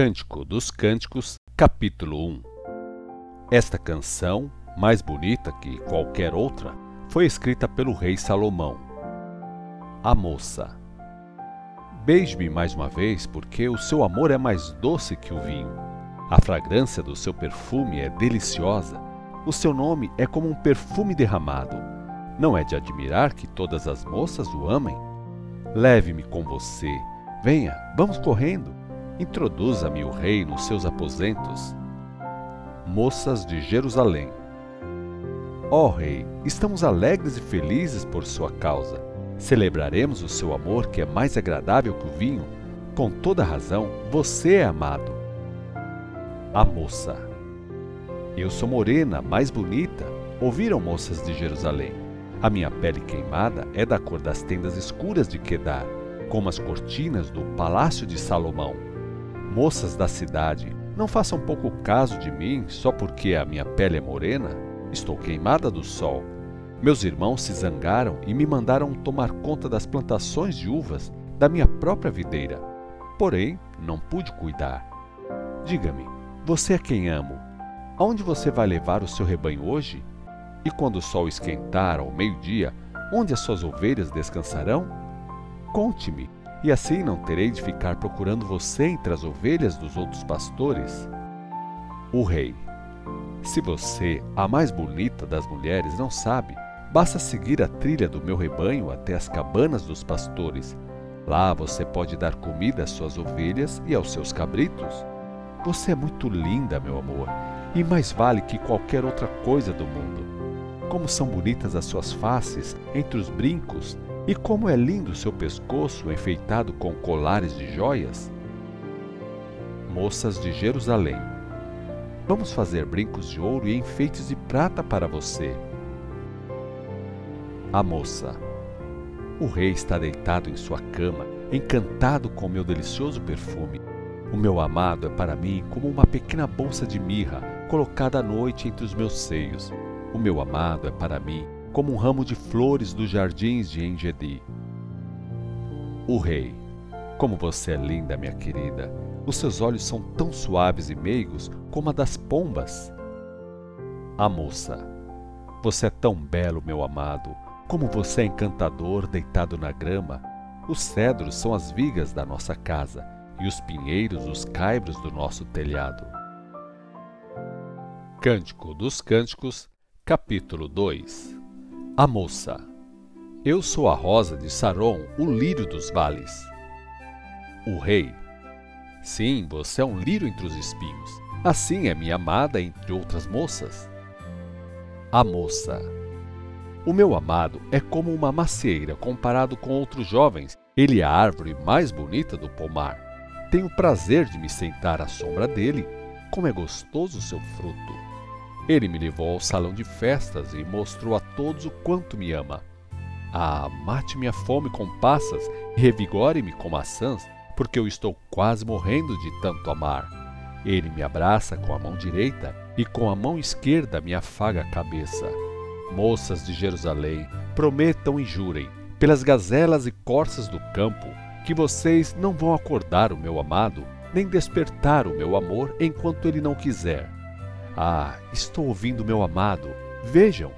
Cântico dos Cânticos, capítulo 1 Esta canção, mais bonita que qualquer outra, foi escrita pelo rei Salomão. A moça. Beije-me mais uma vez, porque o seu amor é mais doce que o vinho. A fragrância do seu perfume é deliciosa. O seu nome é como um perfume derramado. Não é de admirar que todas as moças o amem? Leve-me com você. Venha, vamos correndo. Introduza-me o rei nos seus aposentos. Moças de Jerusalém. Ó oh, rei, estamos alegres e felizes por sua causa. Celebraremos o seu amor que é mais agradável que o vinho. Com toda razão, você é amado. A moça. Eu sou morena, mais bonita. Ouviram, moças de Jerusalém? A minha pele queimada é da cor das tendas escuras de Quedar, como as cortinas do palácio de Salomão. Moças da cidade, não façam pouco caso de mim só porque a minha pele é morena. Estou queimada do sol. Meus irmãos se zangaram e me mandaram tomar conta das plantações de uvas da minha própria videira. Porém, não pude cuidar. Diga-me, você é quem amo. Aonde você vai levar o seu rebanho hoje? E quando o sol esquentar ao meio-dia, onde as suas ovelhas descansarão? Conte-me, e assim não terei de ficar procurando você entre as ovelhas dos outros pastores. O rei. Se você, a mais bonita das mulheres, não sabe, basta seguir a trilha do meu rebanho até as cabanas dos pastores. Lá você pode dar comida às suas ovelhas e aos seus cabritos. Você é muito linda, meu amor, e mais vale que qualquer outra coisa do mundo. Como são bonitas as suas faces entre os brincos e como é lindo seu pescoço enfeitado com colares de joias! Moças de Jerusalém, vamos fazer brincos de ouro e enfeites de prata para você. A moça, o rei está deitado em sua cama, encantado com meu delicioso perfume. O meu amado é para mim como uma pequena bolsa de mirra colocada à noite entre os meus seios. O meu amado é para mim como um ramo de flores dos jardins de Engedi. O rei. Como você é linda, minha querida. Os seus olhos são tão suaves e meigos como a das pombas. A moça. Você é tão belo, meu amado. Como você é encantador, deitado na grama. Os cedros são as vigas da nossa casa e os pinheiros os caibros do nosso telhado. Cântico dos Cânticos, capítulo 2 a moça. Eu sou a rosa de Saron, o lírio dos vales. O rei. Sim, você é um lírio entre os espinhos. Assim é minha amada entre outras moças. A moça. O meu amado é como uma macieira comparado com outros jovens. Ele é a árvore mais bonita do pomar. Tenho prazer de me sentar à sombra dele. Como é gostoso o seu fruto! Ele me levou ao salão de festas e mostrou a todos o quanto me ama. Ah, mate minha fome com passas e revigore-me com maçãs, porque eu estou quase morrendo de tanto amar. Ele me abraça com a mão direita e com a mão esquerda me afaga a cabeça. Moças de Jerusalém, prometam e jurem, pelas gazelas e corças do campo, que vocês não vão acordar o meu amado, nem despertar o meu amor enquanto ele não quiser. Ah, estou ouvindo meu amado. Vejam,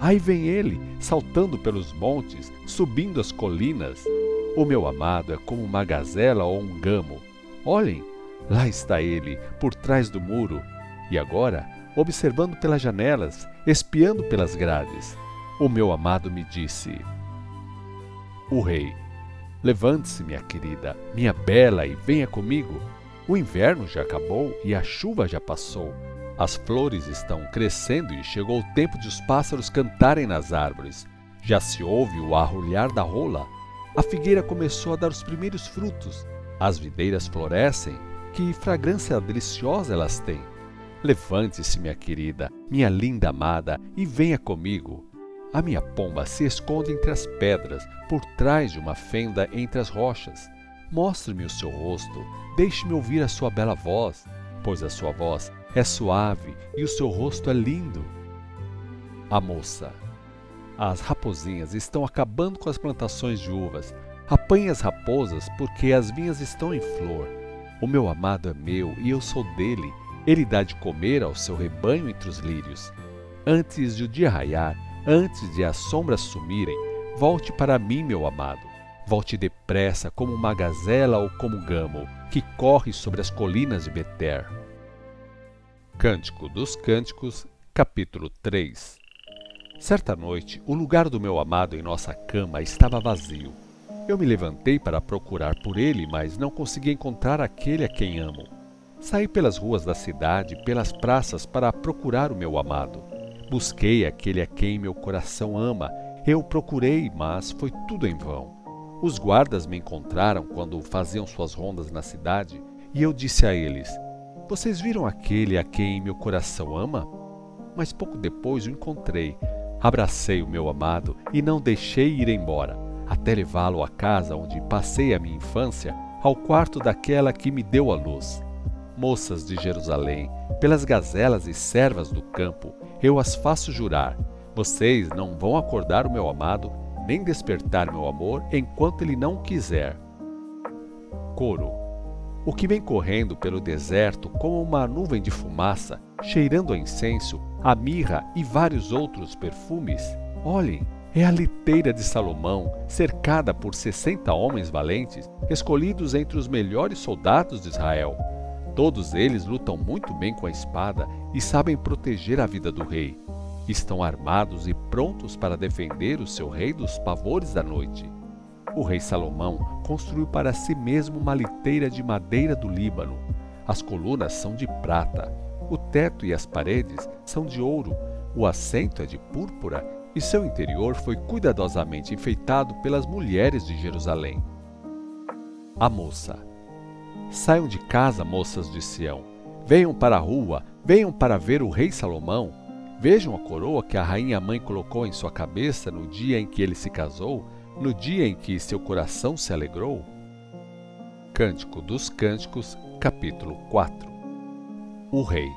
aí vem ele, saltando pelos montes, subindo as colinas. O meu amado é como uma gazela ou um gamo. Olhem, lá está ele, por trás do muro. E agora, observando pelas janelas, espiando pelas grades. O meu amado me disse: O rei, levante-se, minha querida, minha bela, e venha comigo. O inverno já acabou e a chuva já passou. As flores estão crescendo e chegou o tempo de os pássaros cantarem nas árvores. Já se ouve o arrulhar da rola. A figueira começou a dar os primeiros frutos. As videiras florescem. Que fragrância deliciosa elas têm! Levante-se, minha querida, minha linda amada, e venha comigo. A minha pomba se esconde entre as pedras, por trás de uma fenda entre as rochas. Mostre-me o seu rosto, deixe-me ouvir a sua bela voz, pois a sua voz é suave e o seu rosto é lindo. A moça. As raposinhas estão acabando com as plantações de uvas. Apanhe as raposas porque as vinhas estão em flor. O meu amado é meu e eu sou dele. Ele dá de comer ao seu rebanho entre os lírios. Antes de o dia raiar, antes de as sombras sumirem, volte para mim, meu amado. Volte depressa, como uma gazela ou como gamo, que corre sobre as colinas de Beter. Cântico dos Cânticos, capítulo 3 Certa noite, o lugar do meu amado em nossa cama estava vazio. Eu me levantei para procurar por ele, mas não consegui encontrar aquele a quem amo. Saí pelas ruas da cidade, pelas praças, para procurar o meu amado. Busquei aquele a quem meu coração ama. Eu procurei, mas foi tudo em vão. Os guardas me encontraram quando faziam suas rondas na cidade, e eu disse a eles: Vocês viram aquele a quem meu coração ama? Mas pouco depois o encontrei Abracei o meu amado e não deixei ir embora, até levá-lo à casa onde passei a minha infância, ao quarto daquela que me deu a luz. Moças de Jerusalém, pelas gazelas e servas do campo, eu as faço jurar: vocês não vão acordar o meu amado, nem despertar meu amor enquanto ele não quiser. Coro. O que vem correndo pelo deserto como uma nuvem de fumaça, cheirando a incenso, a mirra e vários outros perfumes. Olhem, é a liteira de Salomão, cercada por sessenta homens valentes, escolhidos entre os melhores soldados de Israel. Todos eles lutam muito bem com a espada e sabem proteger a vida do rei. Estão armados e prontos para defender o seu rei dos pavores da noite. O rei Salomão construiu para si mesmo uma liteira de madeira do Líbano. As colunas são de prata, o teto e as paredes são de ouro, o assento é de púrpura e seu interior foi cuidadosamente enfeitado pelas mulheres de Jerusalém. A moça. Saiam de casa, moças de Sião. Venham para a rua, venham para ver o rei Salomão. Vejam a coroa que a rainha mãe colocou em sua cabeça no dia em que ele se casou, no dia em que seu coração se alegrou. Cântico dos Cânticos, capítulo 4 o rei.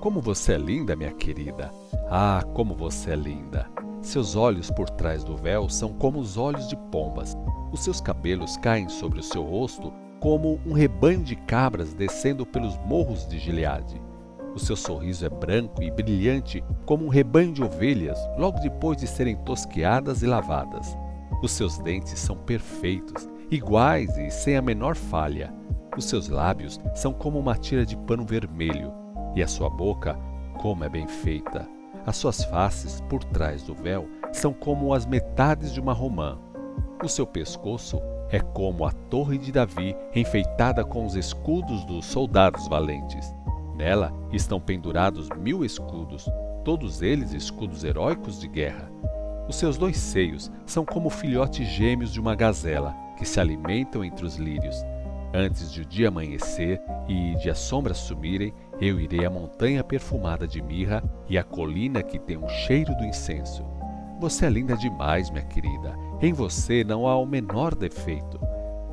Como você é linda, minha querida! Ah, como você é linda! Seus olhos por trás do véu são como os olhos de pombas. Os seus cabelos caem sobre o seu rosto como um rebanho de cabras descendo pelos morros de Gileade. O seu sorriso é branco e brilhante como um rebanho de ovelhas logo depois de serem tosqueadas e lavadas. Os seus dentes são perfeitos, iguais e sem a menor falha. Os seus lábios são como uma tira de pano vermelho, e a sua boca, como é bem feita. As suas faces, por trás do véu, são como as metades de uma romã. O seu pescoço é como a torre de Davi, enfeitada com os escudos dos soldados valentes. Nela estão pendurados mil escudos, todos eles escudos heróicos de guerra. Os seus dois seios são como filhotes gêmeos de uma gazela, que se alimentam entre os lírios. Antes de o dia amanhecer e de as sombras sumirem, eu irei à montanha perfumada de mirra e à colina que tem o cheiro do incenso. Você é linda demais, minha querida. Em você não há o menor defeito.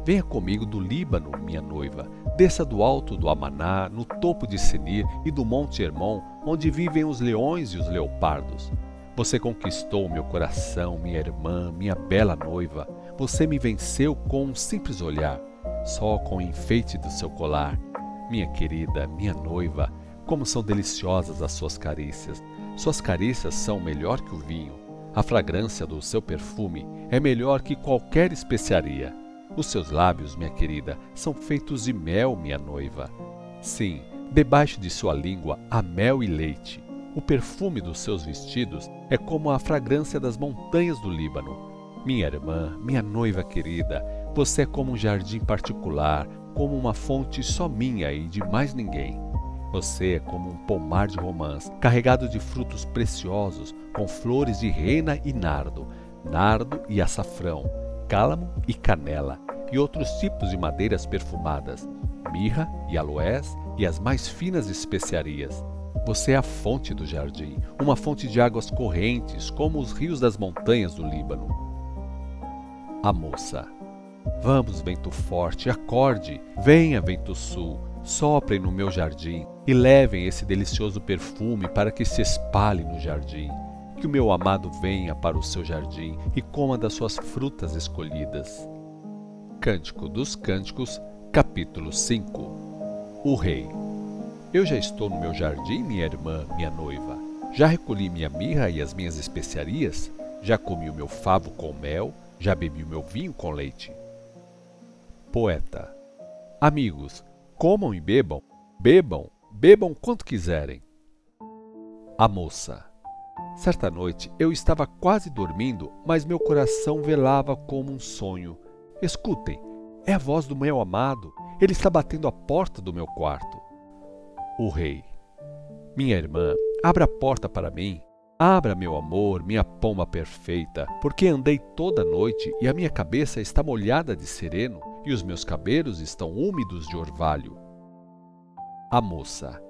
Venha comigo do Líbano, minha noiva. Desça do alto do Amaná, no topo de Senir e do Monte Hermon, onde vivem os leões e os leopardos. Você conquistou meu coração, minha irmã, minha bela noiva. Você me venceu com um simples olhar só com o enfeite do seu colar. Minha querida, minha noiva, como são deliciosas as suas carícias. Suas carícias são melhor que o vinho. A fragrância do seu perfume é melhor que qualquer especiaria. Os seus lábios, minha querida, são feitos de mel, minha noiva. Sim, debaixo de sua língua há mel e leite. O perfume dos seus vestidos é como a fragrância das montanhas do Líbano. Minha irmã, minha noiva querida, você é como um jardim particular, como uma fonte só minha e de mais ninguém. Você é como um pomar de romãs, carregado de frutos preciosos, com flores de rena e nardo, nardo e açafrão, cálamo e canela, e outros tipos de madeiras perfumadas, mirra e aloés e as mais finas especiarias. Você é a fonte do jardim, uma fonte de águas correntes, como os rios das montanhas do Líbano. A moça. Vamos, vento forte, acorde. Venha, vento sul, soprem no meu jardim e levem esse delicioso perfume para que se espalhe no jardim. Que o meu amado venha para o seu jardim e coma das suas frutas escolhidas. Cântico dos Cânticos, Capítulo 5 O Rei Eu já estou no meu jardim, minha irmã, minha noiva. Já recolhi minha mirra e as minhas especiarias? Já comi o meu favo com mel? Já bebi o meu vinho com leite? Poeta Amigos, comam e bebam, bebam, bebam quanto quiserem. A moça Certa noite eu estava quase dormindo, mas meu coração velava como um sonho. Escutem, é a voz do meu amado. Ele está batendo a porta do meu quarto. O rei. Minha irmã, abra a porta para mim. Abra, meu amor, minha pomba perfeita, porque andei toda noite e a minha cabeça está molhada de sereno e os meus cabelos estão úmidos de orvalho. A moça.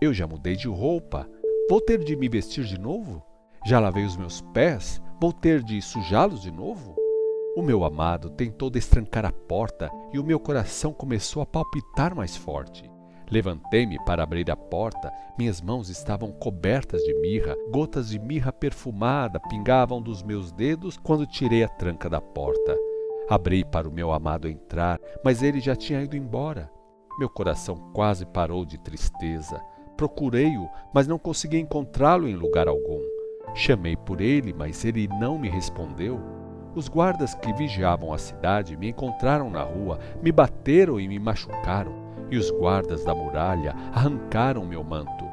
Eu já mudei de roupa. Vou ter de me vestir de novo? Já lavei os meus pés? Vou ter de sujá-los de novo? O meu amado tentou destrancar a porta e o meu coração começou a palpitar mais forte. Levantei-me para abrir a porta, minhas mãos estavam cobertas de mirra, gotas de mirra perfumada pingavam dos meus dedos quando tirei a tranca da porta. Abri para o meu amado entrar, mas ele já tinha ido embora. Meu coração quase parou de tristeza. Procurei-o, mas não consegui encontrá-lo em lugar algum. Chamei por ele, mas ele não me respondeu. Os guardas que vigiavam a cidade me encontraram na rua, me bateram e me machucaram, e os guardas da muralha arrancaram meu manto.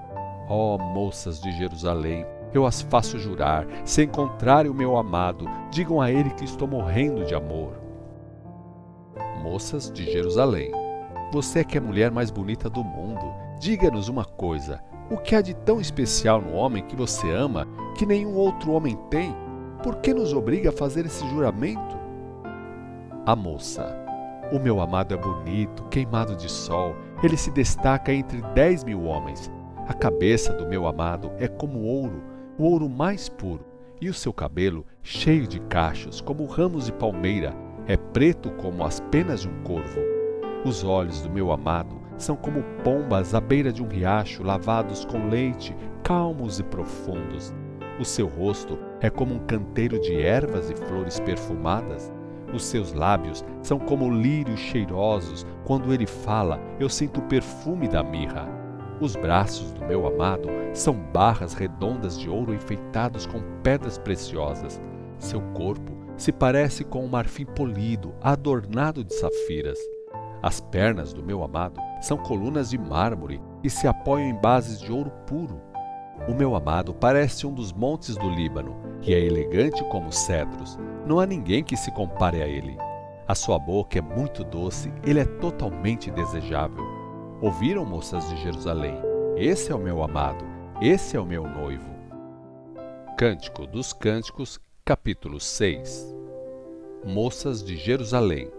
Ó oh, moças de Jerusalém, eu as faço jurar, se encontrarem o meu amado, digam a ele que estou morrendo de amor. Moças de Jerusalém, você que é a mulher mais bonita do mundo, diga-nos uma coisa: o que há de tão especial no homem que você ama que nenhum outro homem tem? Por que nos obriga a fazer esse juramento? A moça. O meu amado é bonito, queimado de sol. Ele se destaca entre dez mil homens. A cabeça do meu amado é como ouro, o ouro mais puro, e o seu cabelo, cheio de cachos, como ramos de palmeira, é preto como as penas de um corvo. Os olhos do meu amado são como pombas à beira de um riacho lavados com leite, calmos e profundos. O seu rosto é como um canteiro de ervas e flores perfumadas. Os seus lábios são como lírios cheirosos. Quando ele fala, eu sinto o perfume da mirra. Os braços do meu amado são barras redondas de ouro enfeitados com pedras preciosas. Seu corpo se parece com um marfim polido, adornado de safiras. As pernas do meu amado são colunas de mármore e se apoiam em bases de ouro puro. O meu amado parece um dos montes do Líbano e é elegante como cedros. Não há ninguém que se compare a ele. A sua boca é muito doce, ele é totalmente desejável. Ouviram, moças de Jerusalém? Esse é o meu amado, esse é o meu noivo. Cântico dos Cânticos, capítulo 6 Moças de Jerusalém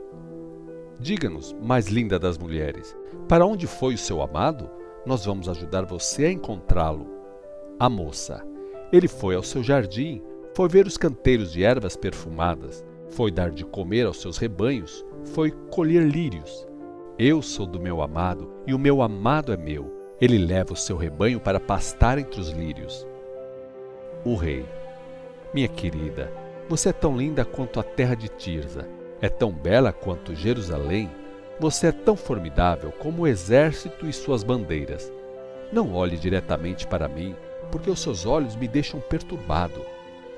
Diga-nos, mais linda das mulheres, para onde foi o seu amado? Nós vamos ajudar você a encontrá-lo a moça. Ele foi ao seu jardim, foi ver os canteiros de ervas perfumadas, foi dar de comer aos seus rebanhos, foi colher lírios. Eu sou do meu amado e o meu amado é meu. Ele leva o seu rebanho para pastar entre os lírios. O rei. Minha querida, você é tão linda quanto a terra de Tirza, é tão bela quanto Jerusalém. Você é tão formidável como o exército e suas bandeiras. Não olhe diretamente para mim, porque os seus olhos me deixam perturbado.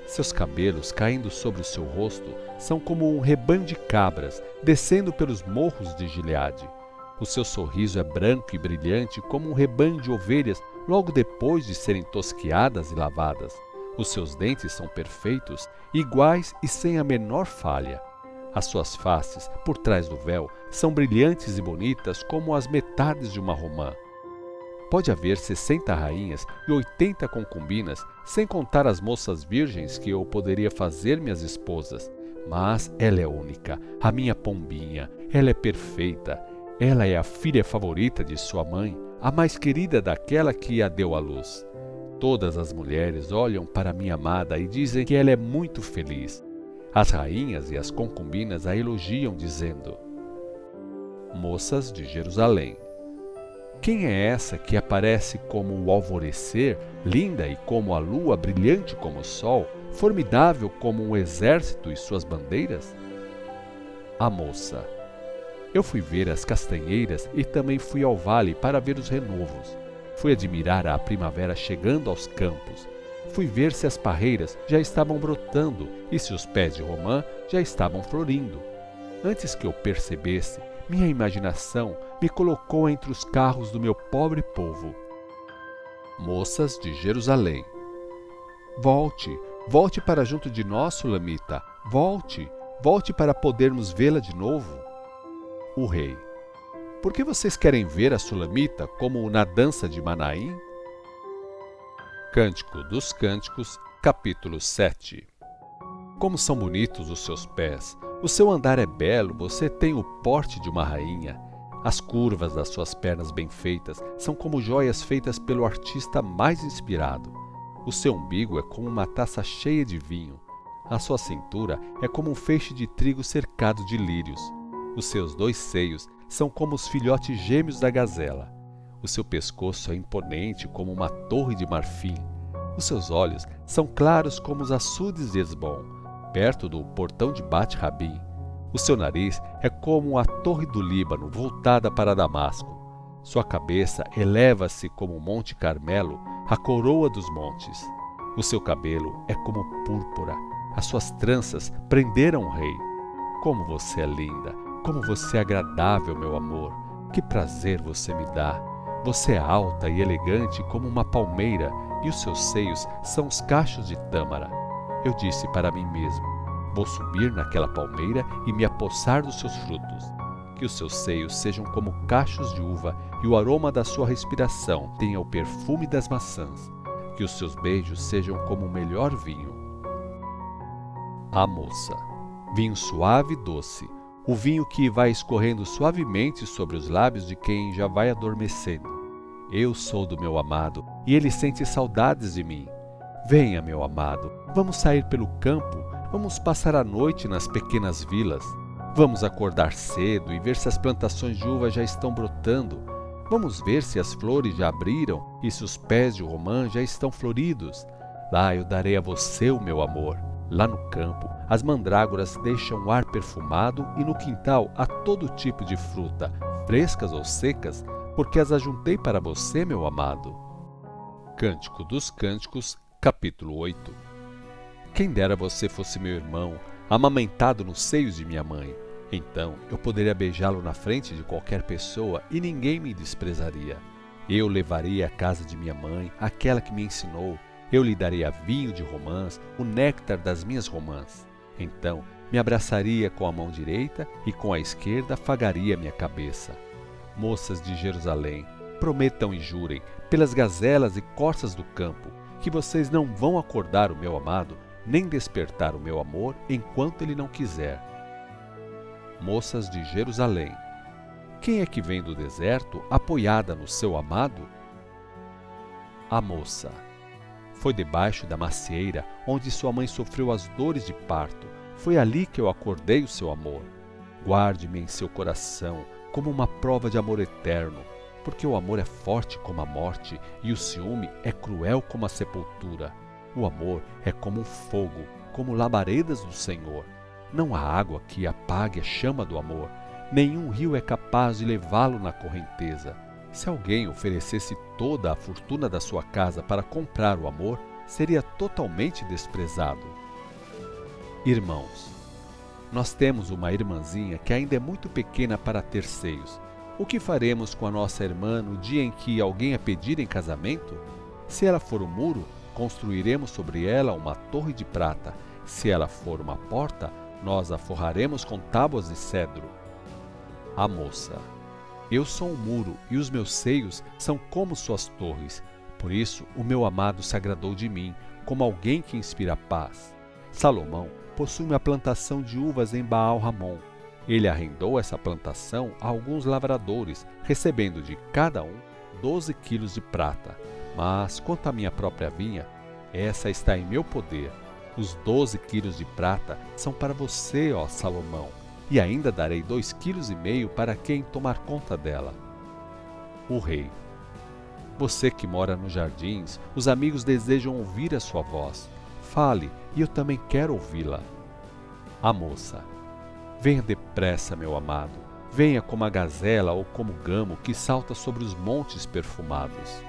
Seus cabelos caindo sobre o seu rosto são como um rebanho de cabras descendo pelos morros de Gileade. O seu sorriso é branco e brilhante como um rebanho de ovelhas logo depois de serem tosquiadas e lavadas. Os seus dentes são perfeitos, iguais e sem a menor falha. As suas faces, por trás do véu, são brilhantes e bonitas como as metades de uma romã. Pode haver sessenta rainhas e oitenta concubinas, sem contar as moças virgens que eu poderia fazer minhas esposas. Mas ela é única, a minha pombinha, ela é perfeita. Ela é a filha favorita de sua mãe, a mais querida daquela que a deu à luz. Todas as mulheres olham para minha amada e dizem que ela é muito feliz. As rainhas e as concubinas a elogiam, dizendo: Moças de Jerusalém, quem é essa que aparece como o alvorecer, linda e como a lua, brilhante como o sol, formidável como um exército e suas bandeiras? A moça. Eu fui ver as castanheiras e também fui ao vale para ver os renovos. Fui admirar a primavera chegando aos campos. Fui ver se as parreiras já estavam brotando e se os pés de romã já estavam florindo. Antes que eu percebesse, minha imaginação me colocou entre os carros do meu pobre povo. Moças de Jerusalém. Volte, volte para junto de nós, Sulamita. Volte, volte para podermos vê-la de novo. O rei. Por que vocês querem ver a Sulamita como na dança de Manaim? Cântico dos Cânticos, capítulo 7 Como são bonitos os seus pés! O seu andar é belo, você tem o porte de uma rainha. As curvas das suas pernas bem feitas são como joias feitas pelo artista mais inspirado. O seu umbigo é como uma taça cheia de vinho. A sua cintura é como um feixe de trigo cercado de lírios. Os seus dois seios são como os filhotes gêmeos da gazela. O seu pescoço é imponente como uma torre de marfim. Os seus olhos são claros como os açudes de Esbom, perto do portão de Bet-Rabim. O seu nariz é como a torre do Líbano voltada para Damasco. Sua cabeça eleva-se como o Monte Carmelo, a coroa dos montes. O seu cabelo é como púrpura. As suas tranças prenderam o rei. Como você é linda! Como você é agradável, meu amor! Que prazer você me dá! Você é alta e elegante como uma palmeira, e os seus seios são os cachos de tâmara. Eu disse para mim mesmo: Vou subir naquela palmeira e me apossar dos seus frutos. Que os seus seios sejam como cachos de uva e o aroma da sua respiração tenha o perfume das maçãs. Que os seus beijos sejam como o melhor vinho. A moça. Vinho suave e doce. O vinho que vai escorrendo suavemente sobre os lábios de quem já vai adormecendo. Eu sou do meu amado e ele sente saudades de mim. Venha, meu amado, vamos sair pelo campo Vamos passar a noite nas pequenas vilas. Vamos acordar cedo e ver se as plantações de uva já estão brotando. Vamos ver se as flores já abriram e se os pés de romã já estão floridos. Lá eu darei a você o meu amor. Lá no campo, as mandrágoras deixam o ar perfumado e no quintal há todo tipo de fruta, frescas ou secas, porque as ajuntei para você, meu amado. Cântico dos Cânticos, capítulo 8 quem dera você fosse meu irmão, amamentado nos seios de minha mãe. Então eu poderia beijá-lo na frente de qualquer pessoa e ninguém me desprezaria. Eu levaria à casa de minha mãe, aquela que me ensinou. Eu lhe daria vinho de romãs, o néctar das minhas romãs. Então me abraçaria com a mão direita e com a esquerda afagaria minha cabeça. Moças de Jerusalém, prometam e jurem, pelas gazelas e corças do campo, que vocês não vão acordar o meu amado nem despertar o meu amor enquanto ele não quiser. Moças de Jerusalém, quem é que vem do deserto apoiada no seu amado? A moça. Foi debaixo da macieira onde sua mãe sofreu as dores de parto. Foi ali que eu acordei o seu amor. Guarde-me em seu coração como uma prova de amor eterno, porque o amor é forte como a morte e o ciúme é cruel como a sepultura. O amor é como um fogo, como labaredas do Senhor. Não há água que apague a chama do amor, nenhum rio é capaz de levá-lo na correnteza. Se alguém oferecesse toda a fortuna da sua casa para comprar o amor, seria totalmente desprezado. Irmãos, nós temos uma irmãzinha que ainda é muito pequena para ter seios. O que faremos com a nossa irmã no dia em que alguém a pedir em casamento? Se ela for um muro, construiremos sobre ela uma torre de prata. Se ela for uma porta, nós a forraremos com tábuas de cedro. A moça. Eu sou um muro e os meus seios são como suas torres. Por isso o meu amado se agradou de mim, como alguém que inspira paz. Salomão possui uma plantação de uvas em Baal Ramon. Ele arrendou essa plantação a alguns lavradores, recebendo de cada um doze quilos de prata. Mas quanto à minha própria vinha, essa está em meu poder. Os doze quilos de prata são para você, ó Salomão, e ainda darei dois quilos e meio para quem tomar conta dela. O rei. Você que mora nos jardins, os amigos desejam ouvir a sua voz. Fale, e eu também quero ouvi-la. A moça. Venha depressa, meu amado. Venha como a gazela ou como o gamo que salta sobre os montes perfumados.